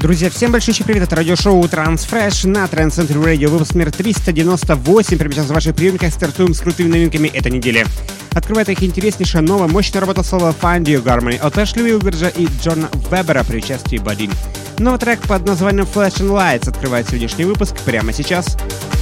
Друзья, всем большой привет, это радиошоу Transfresh на Center Radio, выпуск номер 398. Прямо сейчас в ваших приемниках стартуем с крутыми новинками этой недели. Открывает их интереснейшая новая мощная работа слова Find You Garmony от Эшли Уилберджа и Джона Вебера при участии Бадин. Новый трек под названием Flash and Lights открывает сегодняшний выпуск прямо сейчас. Напомню,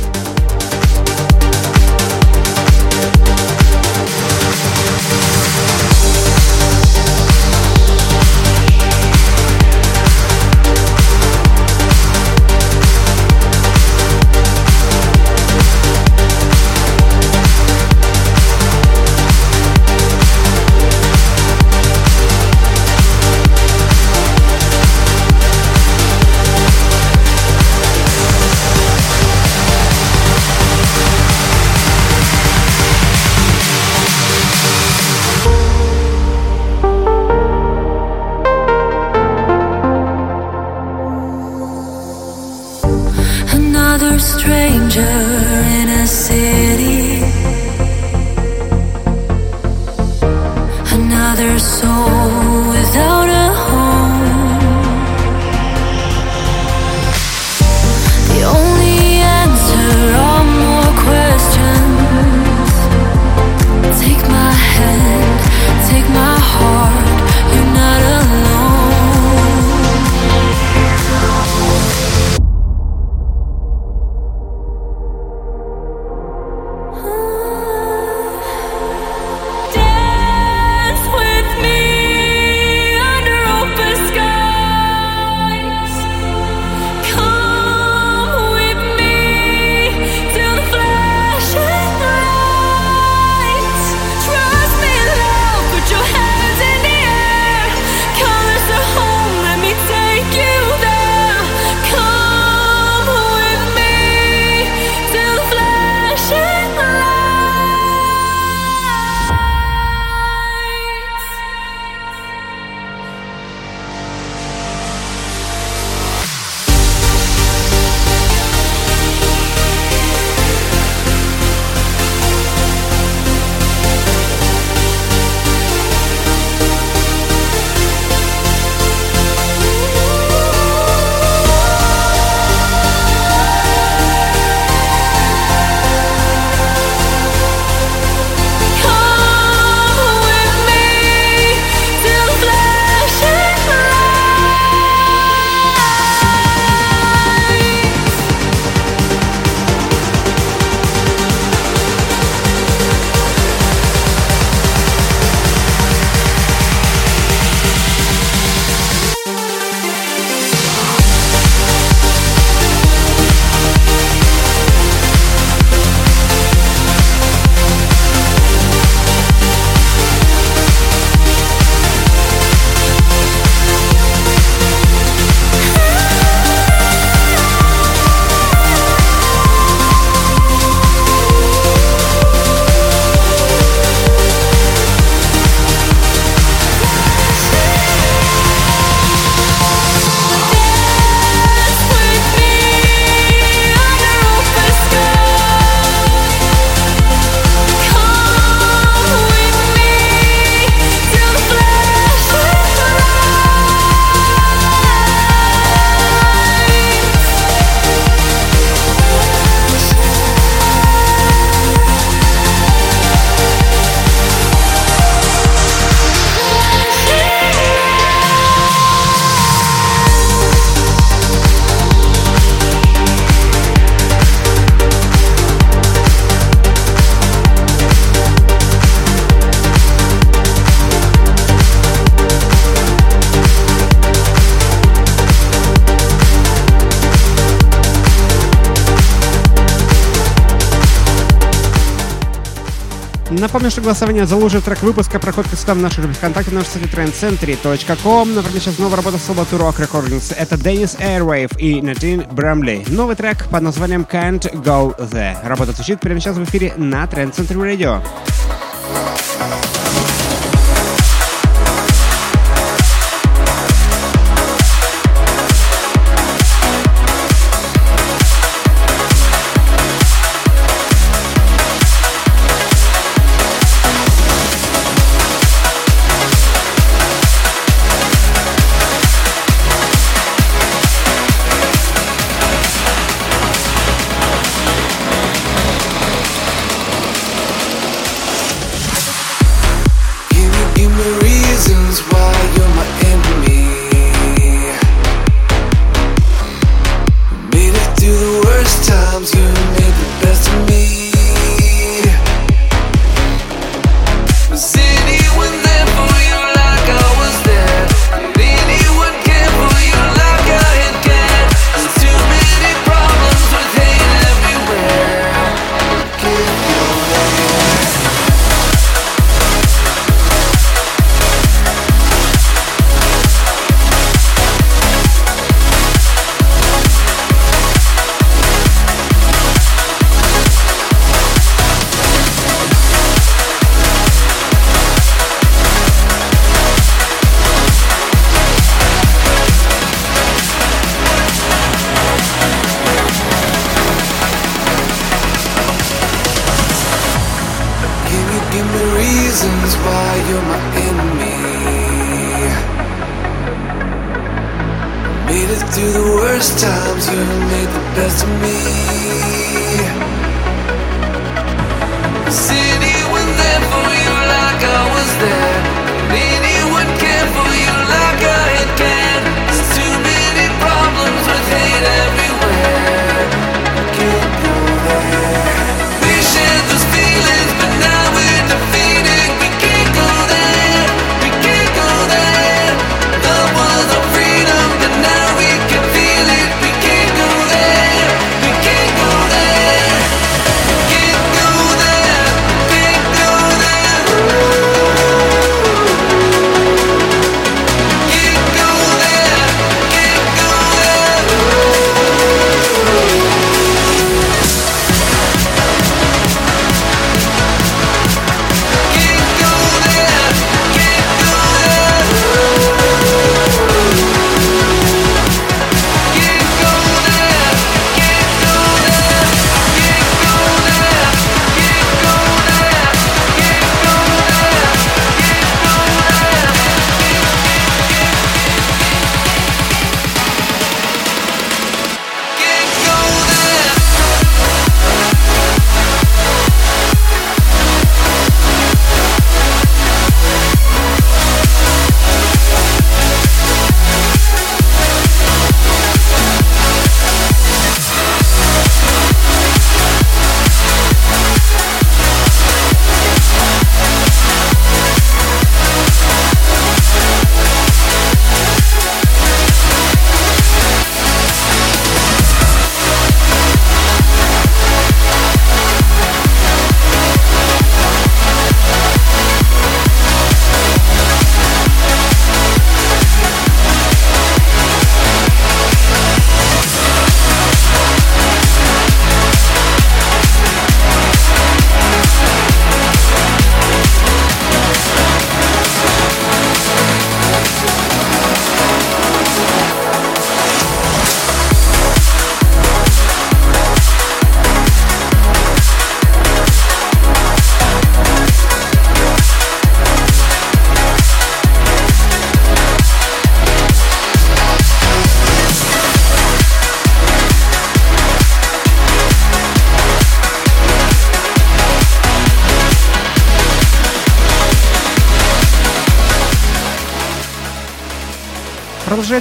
что голосование за лучший трек выпуска проходит сюда в наших ВКонтакте на сайте trendcentry.com. Например, сейчас новая работа с Salvatore Rock Recordings. Это Деннис Airwave и Надин Брамли. Новый трек под названием Can't Go There. Работа звучит прямо сейчас в эфире на Trend Center Radio.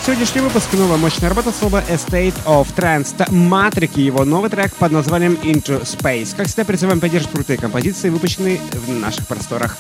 Сегодняшний выпуск ну, новая мощная работа слова Estate of Trans Matrix и его новый трек под названием Into Space. Как всегда, призываем поддержку крутые композиции, выпущенные в наших просторах.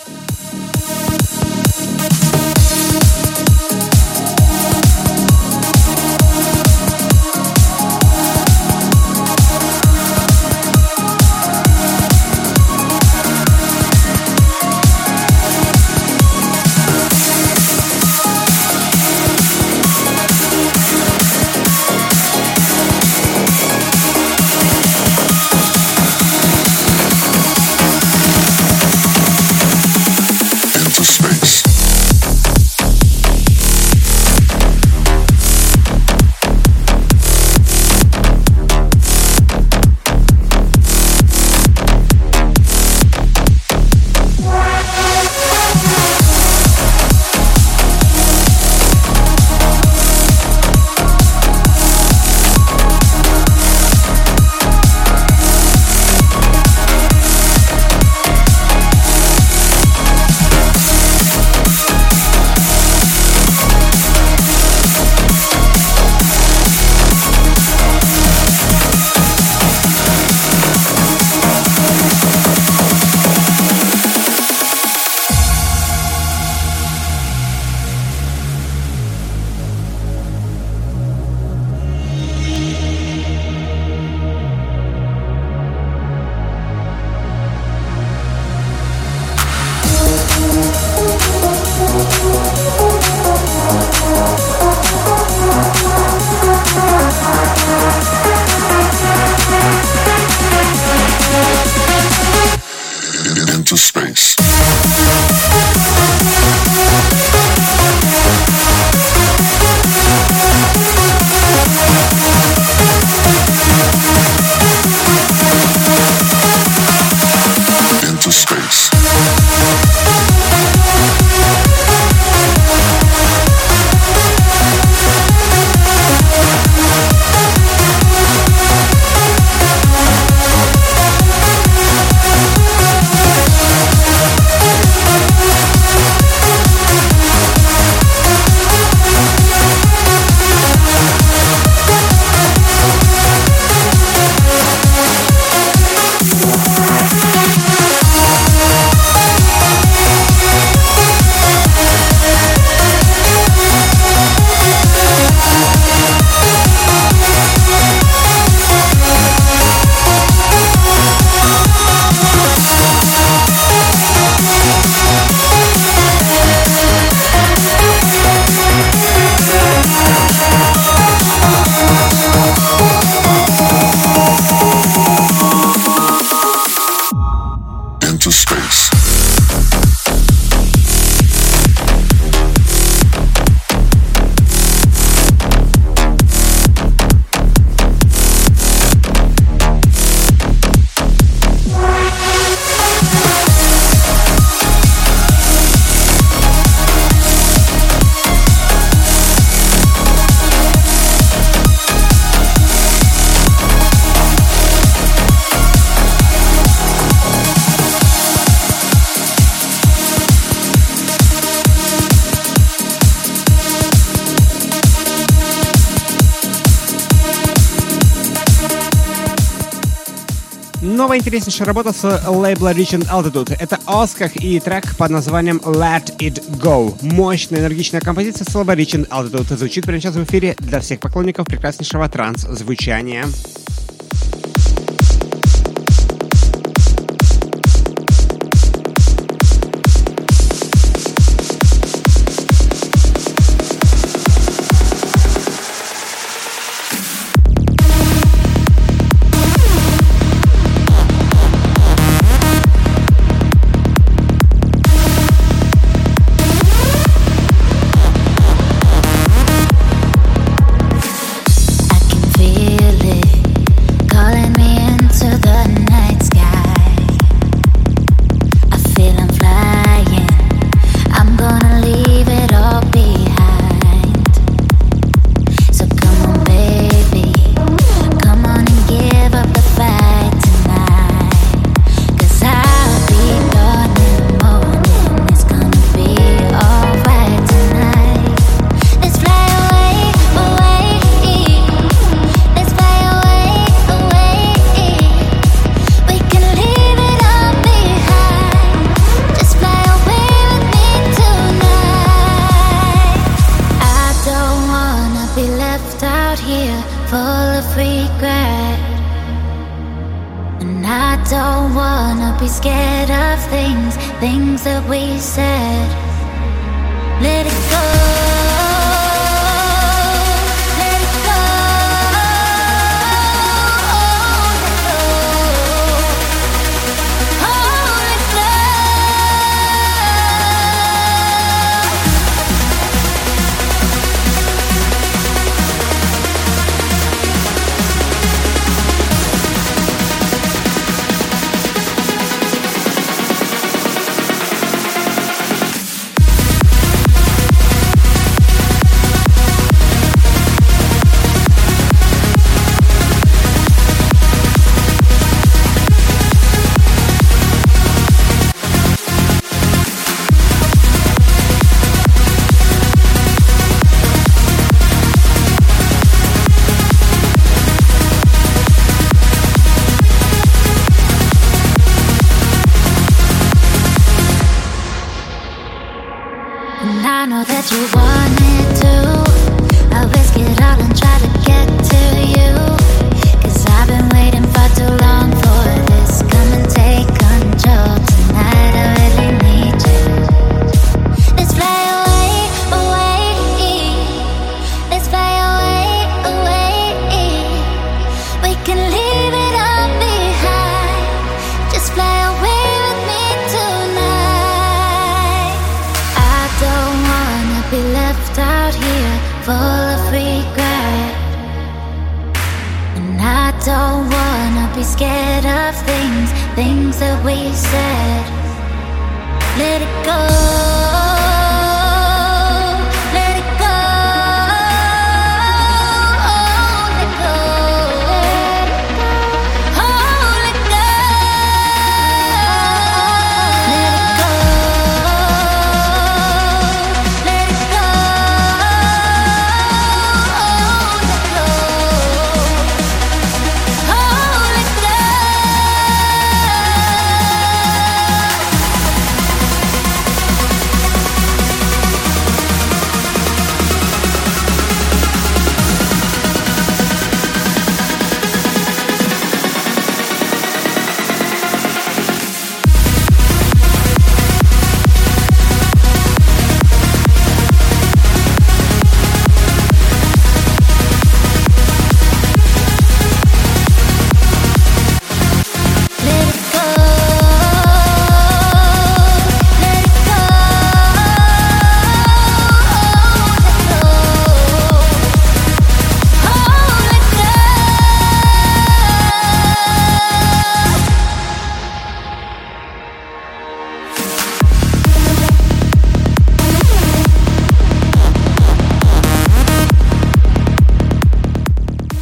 Интереснейшая работа с лейбла Rich and Altitude. Это Осках и трек под названием Let It Go. Мощная, энергичная композиция с лейбла Rich and Altitude звучит прямо сейчас в эфире для всех поклонников прекраснейшего транс-звучания.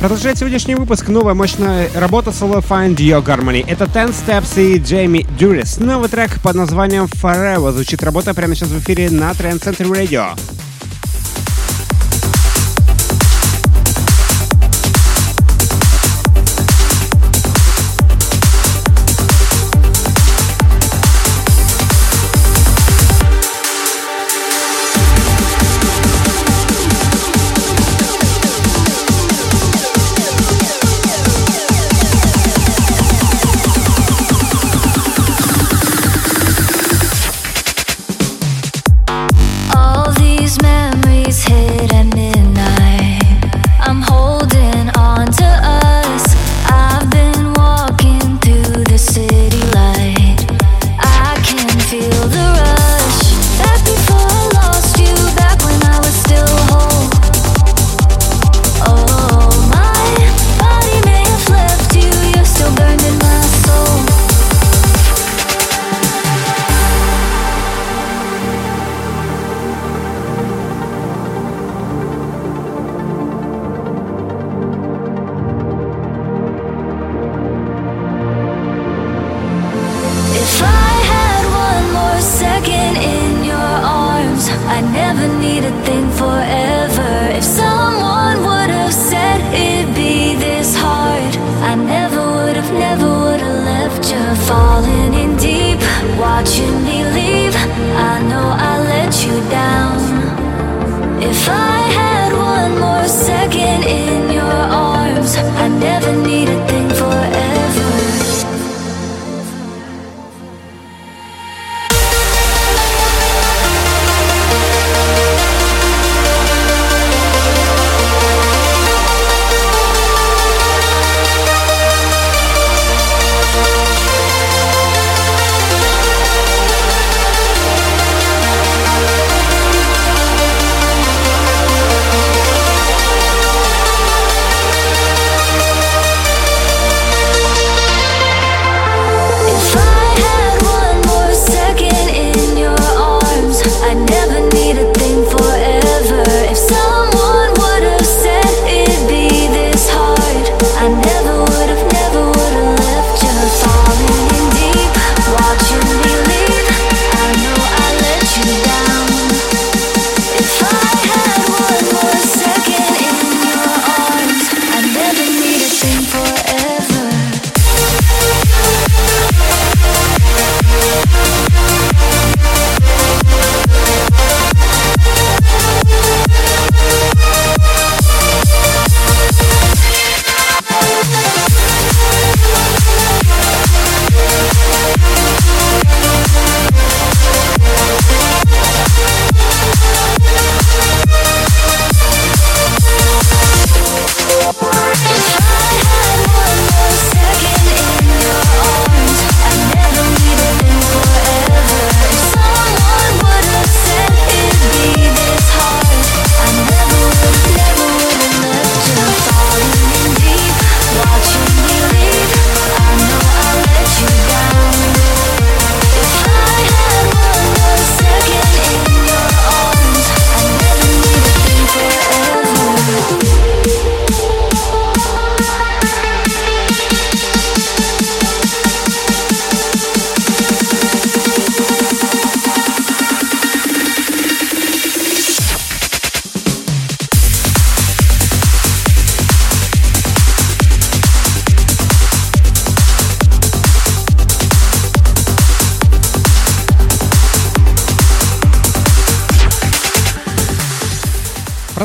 Продолжает сегодняшний выпуск новая мощная работа соло Find Your Harmony. Это Ten Steps и Джейми Дюрис. Новый трек под названием Forever. Звучит работа прямо сейчас в эфире на Trend Center Radio.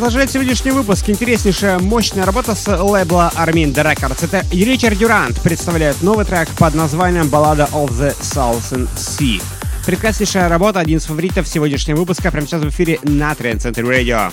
Продолжает сегодняшний выпуск интереснейшая мощная работа с лейбла Armin The Records. Это Ричард Дюрант представляет новый трек под названием «Баллада of the Southern Sea». Прекраснейшая работа, один из фаворитов сегодняшнего выпуска, прямо сейчас в эфире на Trend Center Radio.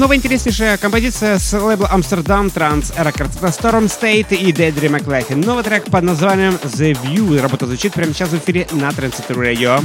Новая интереснейшая композиция с лейбла Amsterdam Trans Records. Это Storm State и Deidre McLaughlin. Новый трек под названием The View. Работа звучит прямо сейчас в эфире на Trans Radio.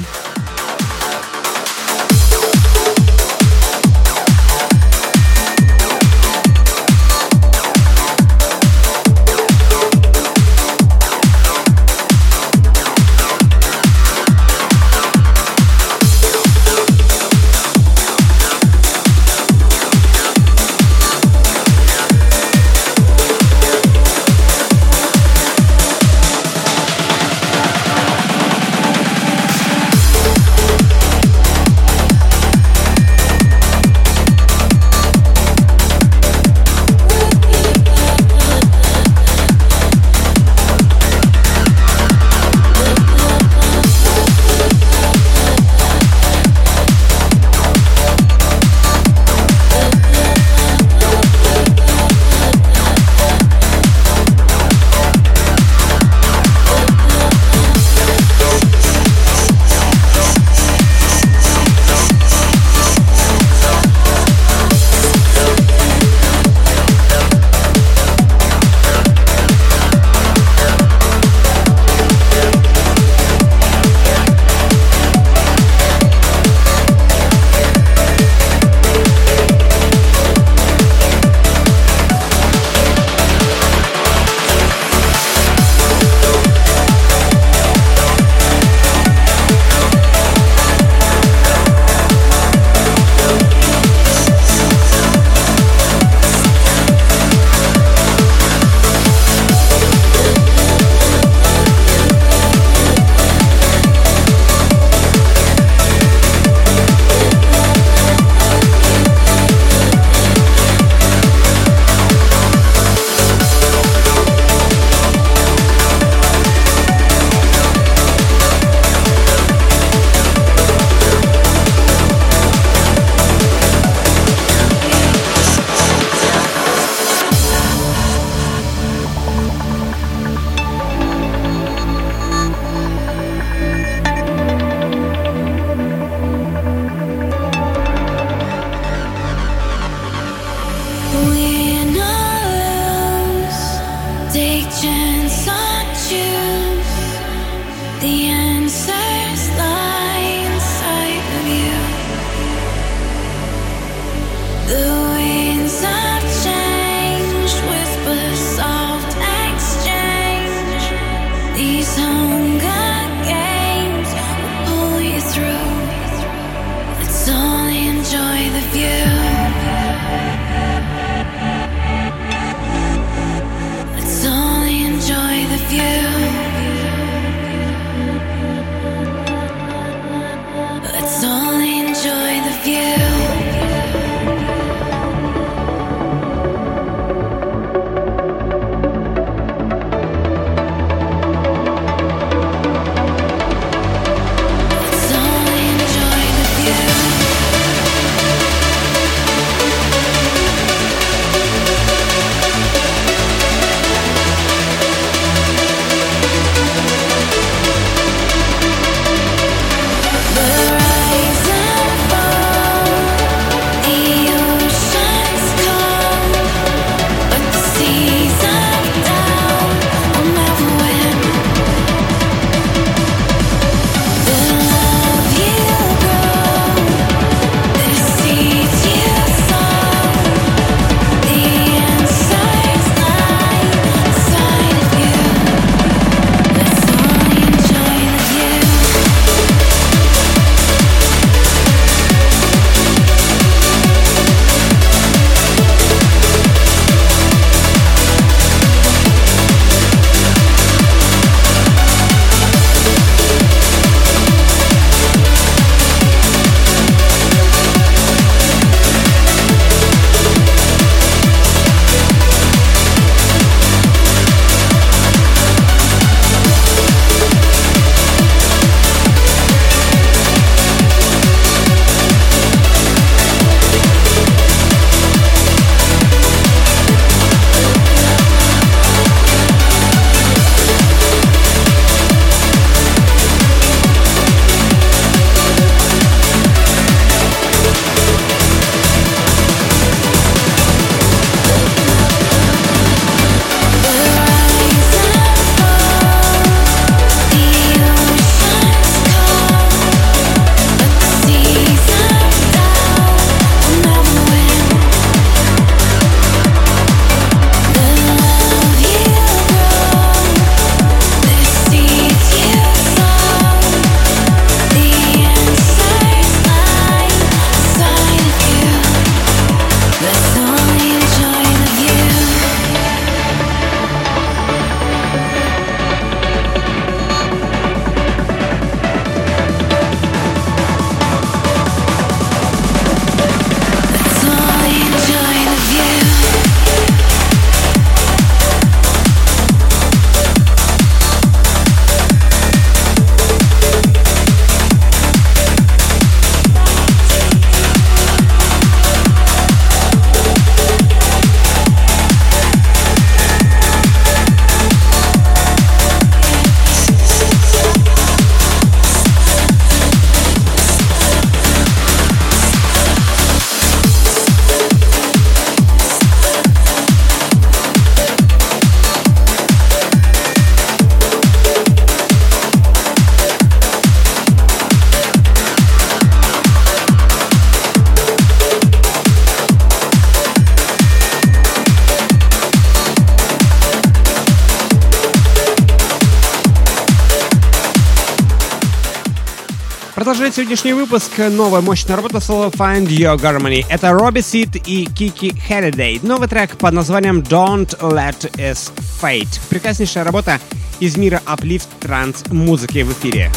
Продолжает сегодняшний выпуск новая мощная работа соло Find Your Harmony. Это Робби Сид и Кики Halliday. Новый трек под названием Don't Let Us Fate. Прекраснейшая работа из мира аплифт транс музыки в эфире.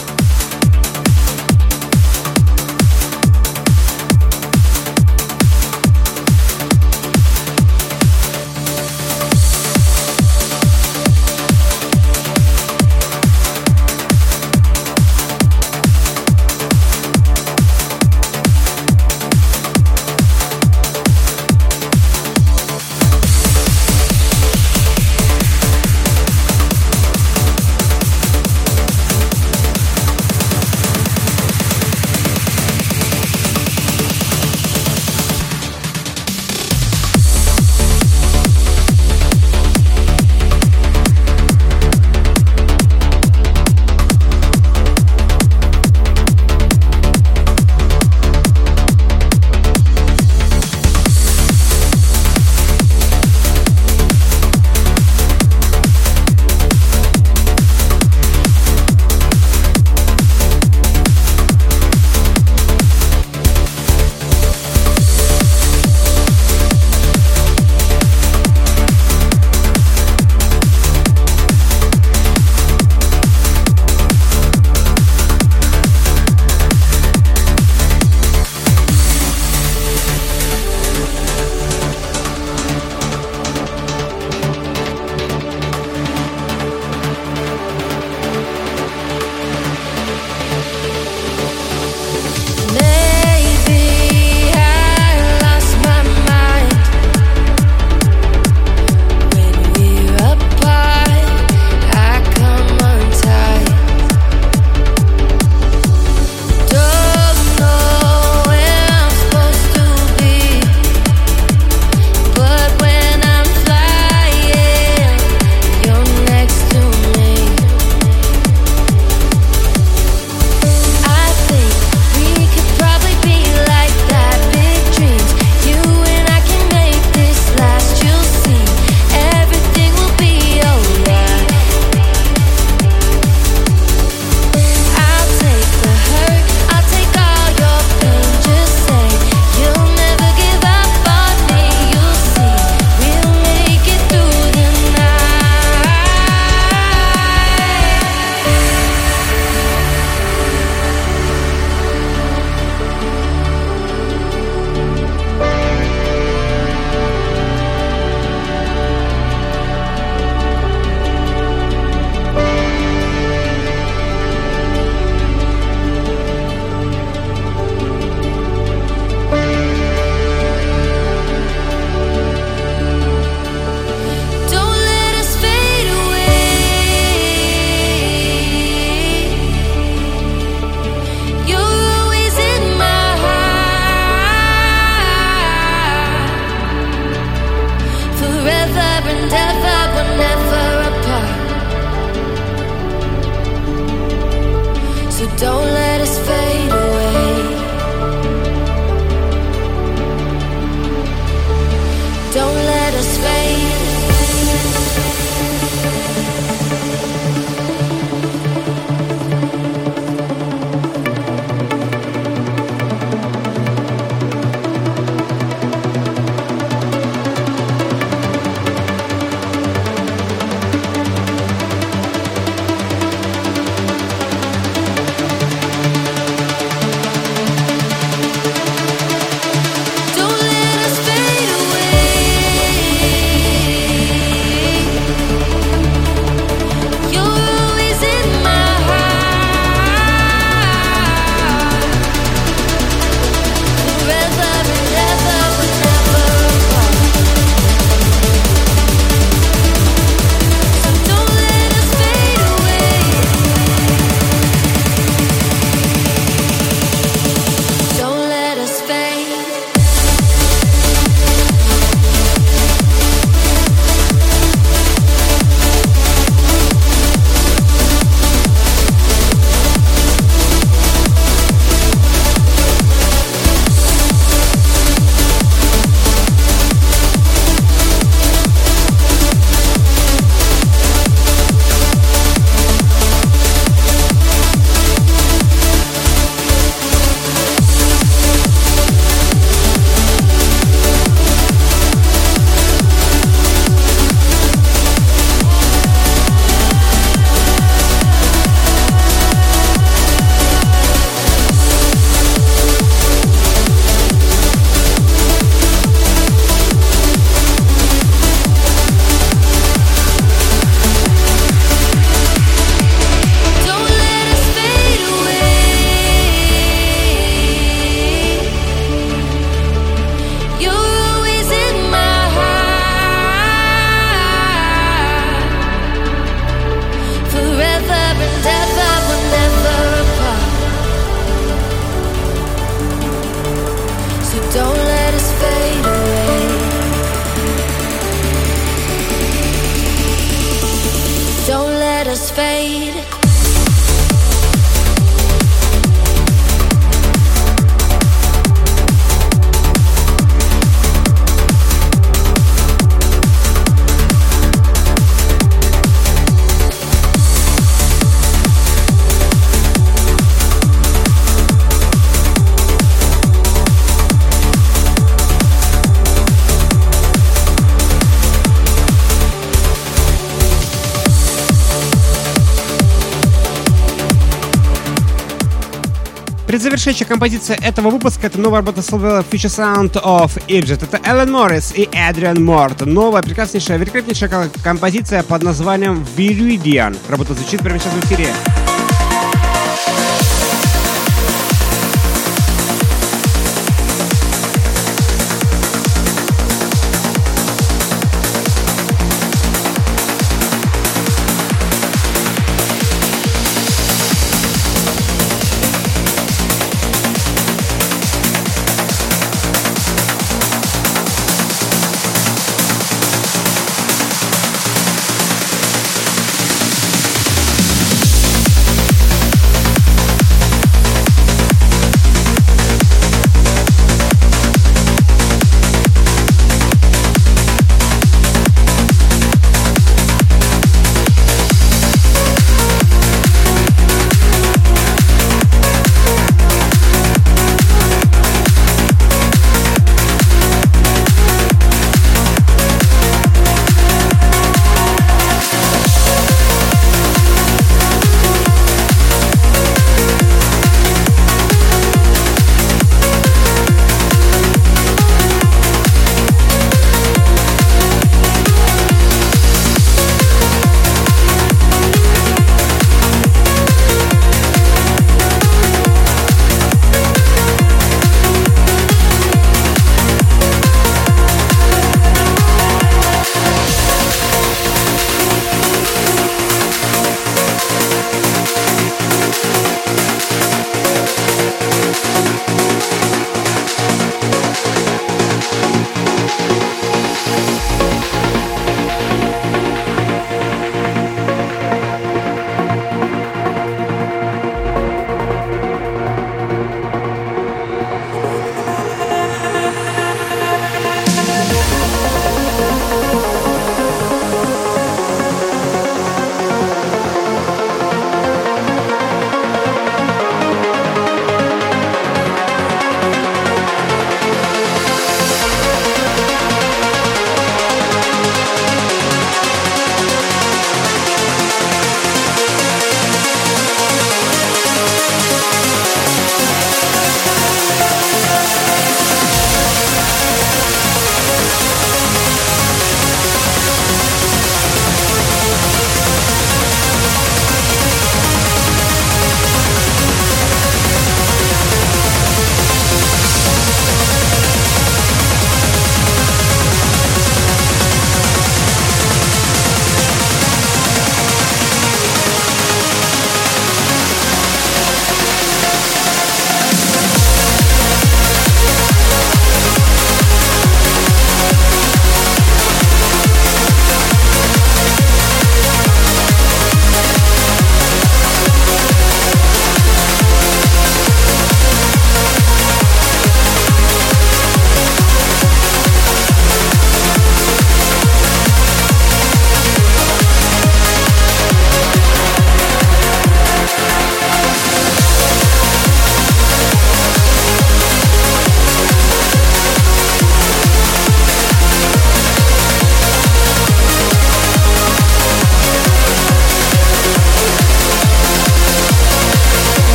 Предзавершающая композиция этого выпуска — это новая работа слова Future Sound of Egypt. Это Эллен Моррис и Эдриан Морт. Новая, прекраснейшая, великолепнейшая композиция под названием Viridian. Работа звучит прямо сейчас в эфире.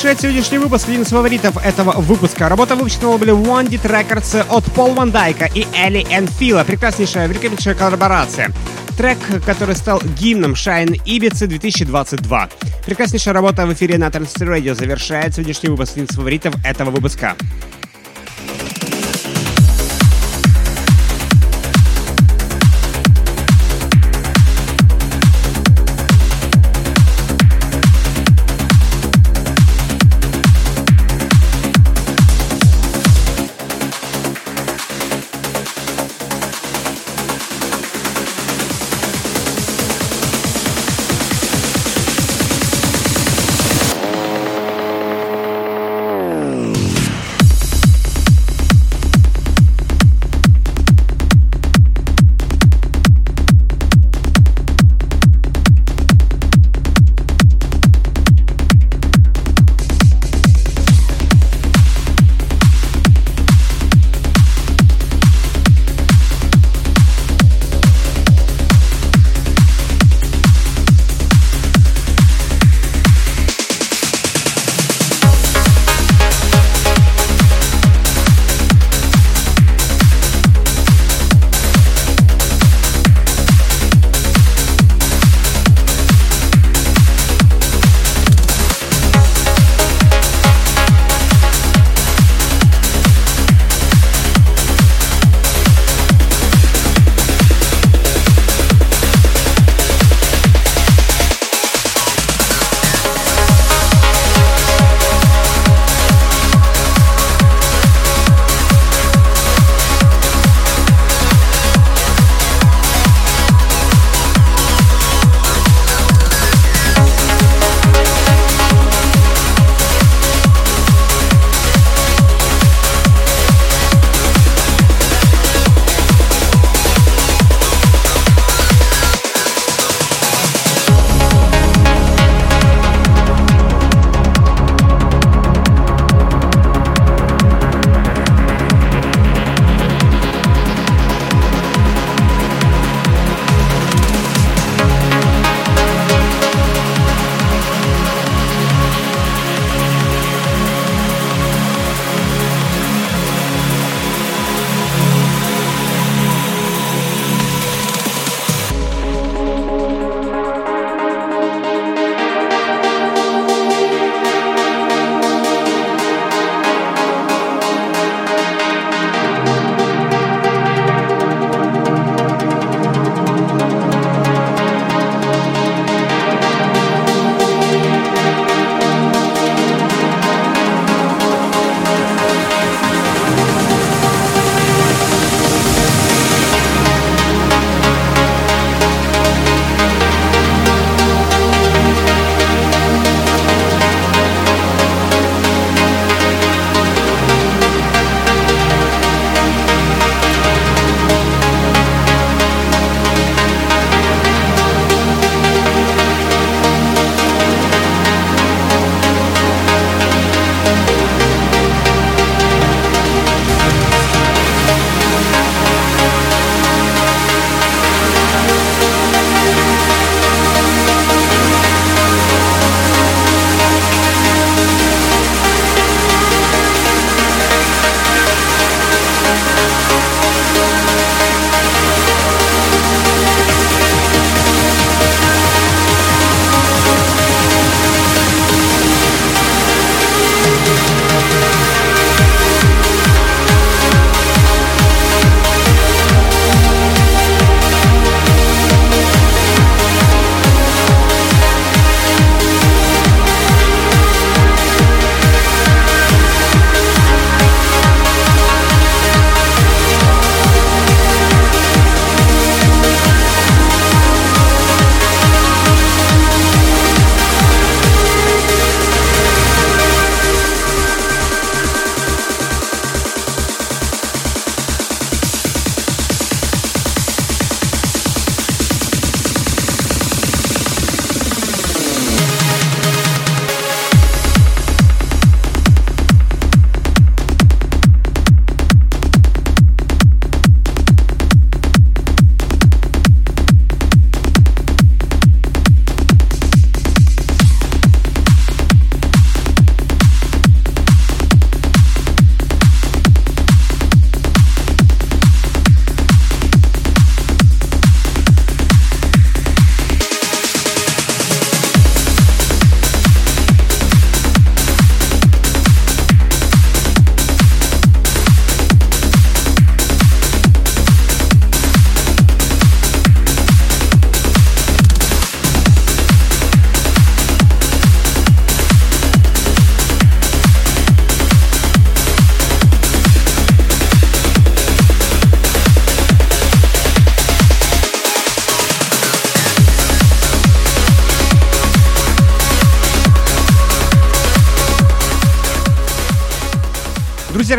Завершает сегодняшний выпуск один из фаворитов этого выпуска. Работа выпущена на лейбле Dit Records от Пол Ван Дайка и Элли Энн Фила. Прекраснейшая, великолепнейшая коллаборация. Трек, который стал гимном Shine Ibiza 2022. Прекраснейшая работа в эфире на Transistor Radio завершает сегодняшний выпуск один из фаворитов этого выпуска.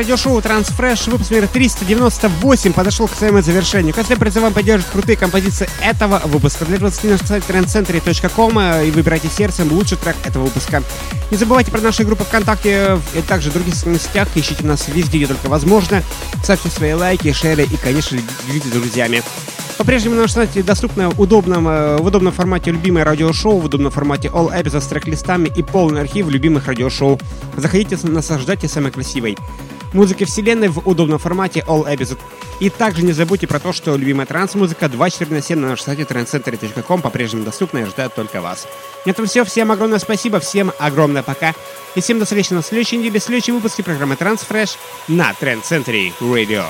Радиошоу Transfresh, выпуск номер 398 подошел к своему завершению. Как призываем вам поддерживать крутые композиции этого выпуска. Для этого на сайт trendcentry.com э, и выбирайте сердцем лучший трек этого выпуска. Не забывайте про наши группы ВКонтакте и также в других социальных сетях. Ищите нас везде, где только возможно. Ставьте свои лайки, шеры и, конечно, делитесь с друзьями. По-прежнему на сайте доступно в удобном, э, в удобном формате любимое радиошоу, в удобном формате All Episodes с трек-листами и полный архив любимых радиошоу. Заходите, наслаждайтесь самой красивой музыки вселенной в удобном формате All Episode. И также не забудьте про то, что любимая транс-музыка 24 на 7 на нашем сайте trendcenter.com по-прежнему доступна и ждет только вас. На этом все. Всем огромное спасибо, всем огромное пока. И всем до встречи на следующей неделе в следующем выпуске программы Transfresh на Trend Center Radio.